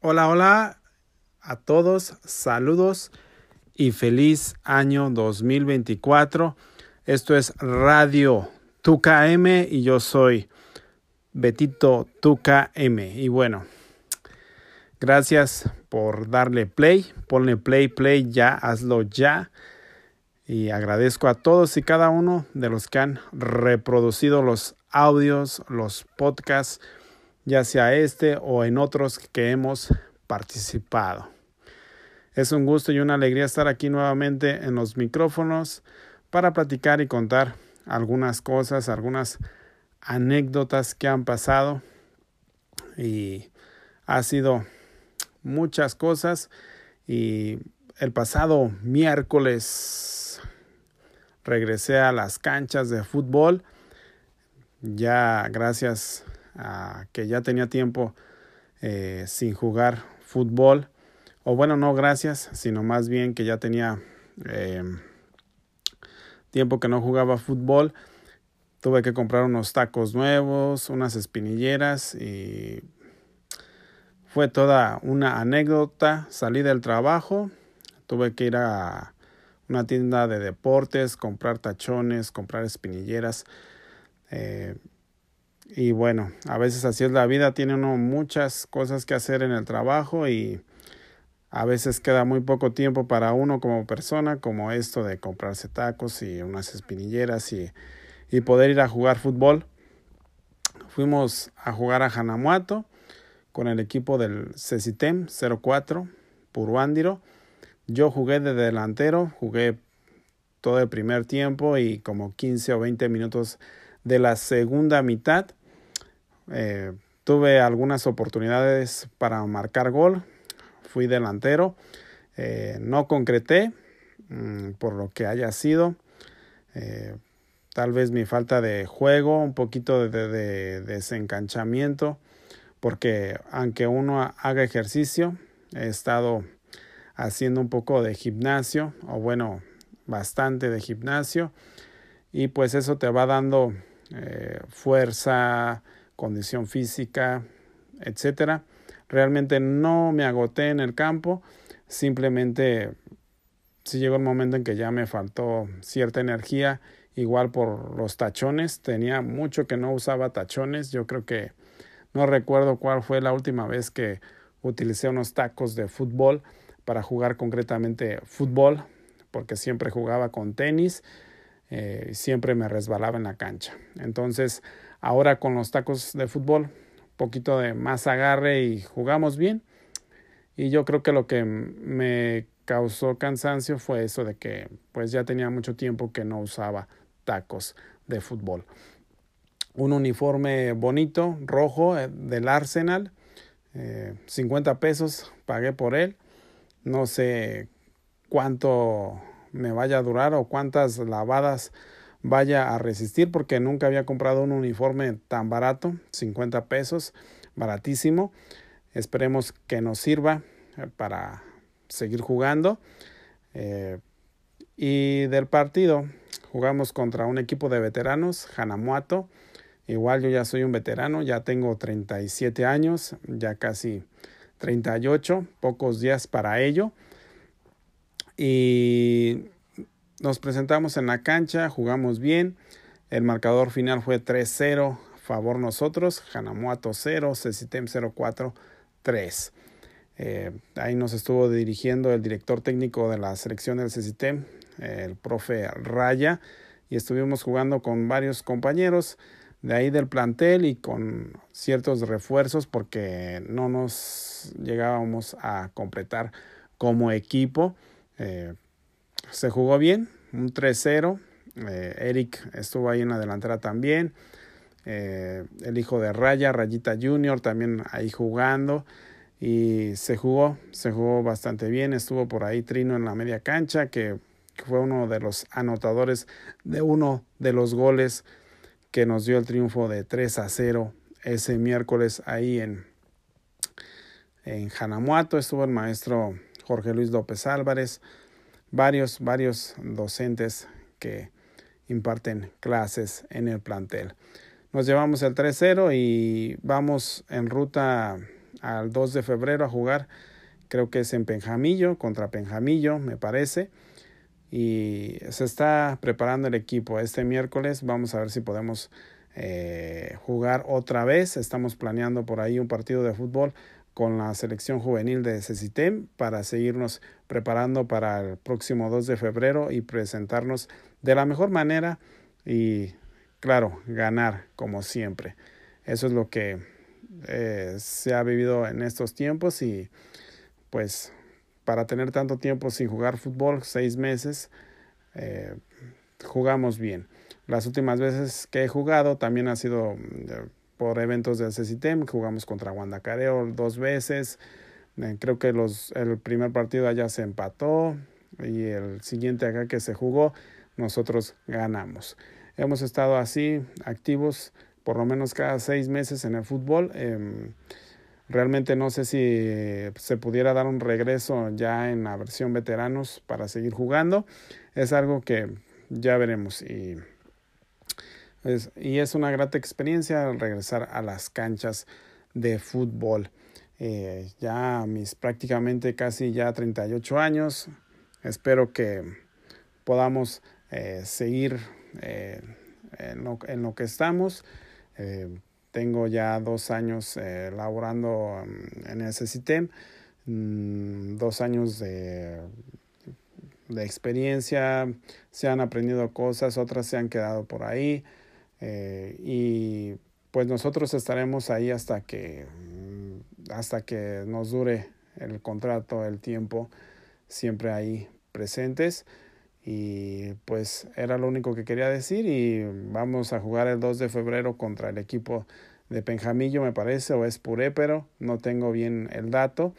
Hola, hola a todos, saludos y feliz año 2024. Esto es Radio Tuca M y yo soy Betito Tuca M. Y bueno, gracias por darle play, ponle play, play ya, hazlo ya. Y agradezco a todos y cada uno de los que han reproducido los audios, los podcasts, ya sea este o en otros que hemos participado. Es un gusto y una alegría estar aquí nuevamente en los micrófonos para platicar y contar algunas cosas, algunas anécdotas que han pasado y ha sido muchas cosas. Y el pasado miércoles regresé a las canchas de fútbol ya gracias a que ya tenía tiempo eh, sin jugar fútbol. O bueno no gracias sino más bien que ya tenía eh, tiempo que no jugaba fútbol tuve que comprar unos tacos nuevos unas espinilleras y fue toda una anécdota. Salí del trabajo, tuve que ir a una tienda de deportes, comprar tachones, comprar espinilleras. Eh, y bueno, a veces así es la vida, tiene uno muchas cosas que hacer en el trabajo y a veces queda muy poco tiempo para uno como persona, como esto de comprarse tacos y unas espinilleras y, y poder ir a jugar fútbol. Fuimos a jugar a Hanamuato con el equipo del Cecitem 04 Puruándiro. Yo jugué de delantero, jugué todo el primer tiempo y como 15 o 20 minutos de la segunda mitad. Eh, tuve algunas oportunidades para marcar gol, fui delantero, eh, no concreté mm, por lo que haya sido. Eh, tal vez mi falta de juego, un poquito de, de desencanchamiento porque aunque uno haga ejercicio, he estado haciendo un poco de gimnasio, o bueno, bastante de gimnasio, y pues eso te va dando eh, fuerza, condición física, etcétera. Realmente no me agoté en el campo, simplemente si llegó el momento en que ya me faltó cierta energía, igual por los tachones, tenía mucho que no usaba tachones, yo creo que no recuerdo cuál fue la última vez que utilicé unos tacos de fútbol para jugar concretamente fútbol, porque siempre jugaba con tenis, eh, siempre me resbalaba en la cancha. Entonces, ahora con los tacos de fútbol, poquito de más agarre y jugamos bien. Y yo creo que lo que me causó cansancio fue eso de que pues ya tenía mucho tiempo que no usaba tacos de fútbol un uniforme bonito, rojo, eh, del Arsenal. 50 eh, pesos pagué por él. No sé cuánto me vaya a durar o cuántas lavadas vaya a resistir porque nunca había comprado un uniforme tan barato, 50 pesos, baratísimo. Esperemos que nos sirva eh, para seguir jugando. Y del partido jugamos contra un equipo de veteranos, Hanamuato. Igual yo ya soy un veterano, ya tengo 37 años, ya casi 38, pocos días para ello. Y nos presentamos en la cancha, jugamos bien. El marcador final fue 3-0 favor nosotros, Hanamuato 0, Cecitem 04 3. Eh, ahí nos estuvo dirigiendo el director técnico de la selección del Cecitem, el profe Raya, y estuvimos jugando con varios compañeros de ahí del plantel y con ciertos refuerzos porque no nos llegábamos a completar como equipo. Eh, se jugó bien, un 3-0. Eh, Eric estuvo ahí en la delantera también. Eh, el hijo de Raya, Rayita Junior, también ahí jugando. Y se jugó, se jugó bastante bien. Estuvo por ahí Trino en la media cancha, que fue uno de los anotadores de uno de los goles que nos dio el triunfo de 3 a 0 ese miércoles ahí en, en Janamuato estuvo el maestro Jorge Luis López Álvarez, varios, varios docentes que imparten clases en el plantel. Nos llevamos el 3-0 y vamos en ruta al 2 de febrero a jugar, creo que es en Penjamillo, contra Penjamillo, me parece. Y se está preparando el equipo. Este miércoles vamos a ver si podemos eh, jugar otra vez. Estamos planeando por ahí un partido de fútbol con la selección juvenil de CECITEM para seguirnos preparando para el próximo 2 de febrero y presentarnos de la mejor manera y claro, ganar como siempre. Eso es lo que eh, se ha vivido en estos tiempos y pues para tener tanto tiempo sin jugar fútbol, seis meses, eh, jugamos bien. Las últimas veces que he jugado también ha sido por eventos del CECITEM, jugamos contra Guandacareo dos veces, eh, creo que los, el primer partido allá se empató y el siguiente acá que se jugó nosotros ganamos. Hemos estado así activos por lo menos cada seis meses en el fútbol. Em, realmente no sé si se pudiera dar un regreso ya en la versión veteranos para seguir jugando. Es algo que ya veremos y y es una grata experiencia regresar a las canchas de fútbol. Eh, ya mis prácticamente casi ya 38 años. Espero que podamos eh, seguir eh, en, lo, que estamos. Tengo ya dos años laborando mm, en ese CITEM, mm, dos años de, de experiencia, se han aprendido cosas, otras se han quedado por ahí. Eh, y pues nosotros estaremos ahí hasta que, mm, hasta que nos dure el contrato, el tiempo, siempre ahí presentes. Y pues era lo único que quería decir y vamos a jugar el 2 de febrero contra el equipo de Penjamillo, me parece, o es Puré, pero no tengo bien el dato.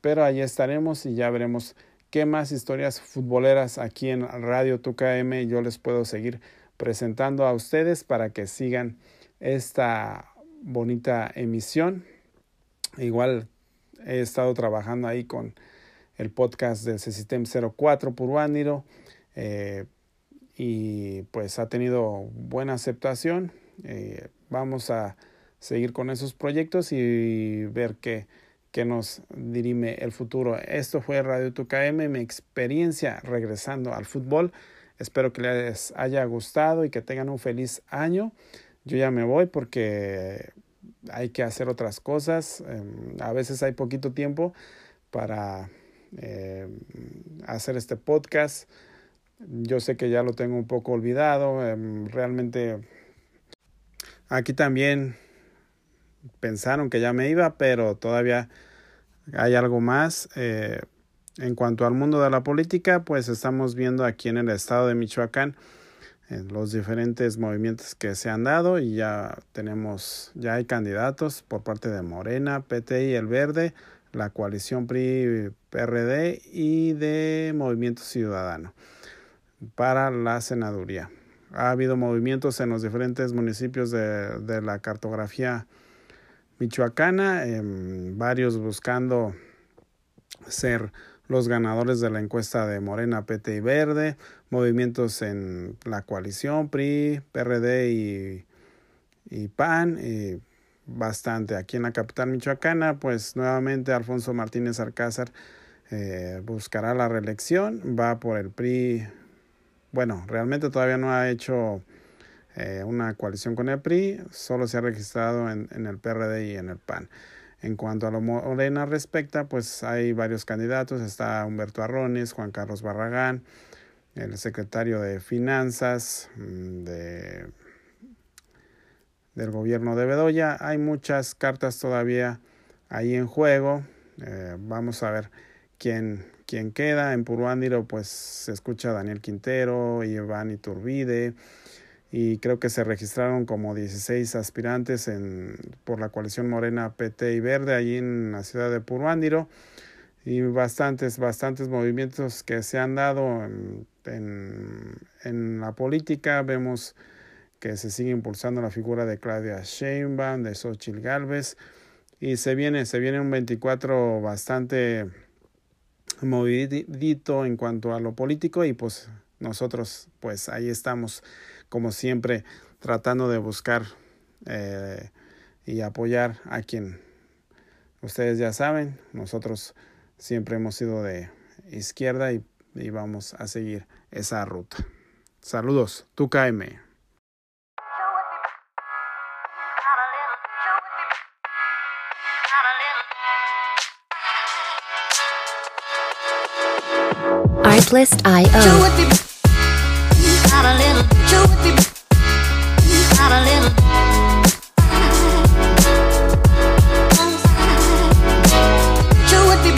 Pero ahí estaremos y ya veremos qué más historias futboleras aquí en Radio Tuca yo les puedo seguir presentando a ustedes para que sigan esta bonita emisión. Igual he estado trabajando ahí con el podcast del System 04 por eh, y pues ha tenido buena aceptación. Eh, vamos a seguir con esos proyectos y ver qué, qué nos dirime el futuro. Esto fue Radio TUKM, mi experiencia regresando al fútbol. Espero que les haya gustado y que tengan un feliz año. Yo ya me voy porque hay que hacer otras cosas. Em, a veces hay poquito tiempo para em, hacer este podcast. Yo sé que ya lo tengo un poco olvidado. Em, realmente aquí también pensaron que ya me iba, pero todavía hay algo más. Eh, en cuanto al mundo de la política, pues estamos viendo aquí en el estado de Michoacán eh, los diferentes movimientos que se han dado y ya tenemos, ya hay candidatos por parte de Morena, PTI, El Verde, la coalición PRI-PRD y de Movimiento Ciudadano para la senaduría. Ha habido movimientos en los diferentes municipios de, de la cartografía michoacana, varios buscando ser los ganadores de la encuesta de Morena, PT y Verde, movimientos en la coalición, PRI, PRD y, y PAN, y bastante. Aquí en la capital michoacana, pues nuevamente Alfonso Martínez Alcázar eh, buscará la reelección, va por el PRI, bueno, realmente todavía no ha hecho eh, una coalición con el PRI, solo se ha registrado en, en el PRD y en el PAN. En cuanto a lo Morena respecta, pues hay varios candidatos. Está Humberto Arrones, Juan Carlos Barragán, el secretario de Finanzas mm, de, del gobierno de Bedoya. Hay muchas cartas todavía ahí en juego. Eh, vamos a ver quién, quién queda. En Puruándiro pues se escucha Daniel Quintero, Iván Iturbide y creo que se registraron como 16 aspirantes en, por la coalición Morena, PT y Verde allí en la ciudad de Puruándiro y bastantes, bastantes movimientos que se han dado en, en, en la política. Vemos que se sigue impulsando la figura de Claudia Sheinbaum, de Xochitl Galvez y se viene, se viene un 24 bastante movidito en cuanto a lo político y pues nosotros pues ahí estamos como siempre tratando de buscar eh, y apoyar a quien ustedes ya saben, nosotros siempre hemos sido de izquierda y, vamos a seguir esa ruta. Saludos, tu KM. Artlist.io. Got a little, got a little.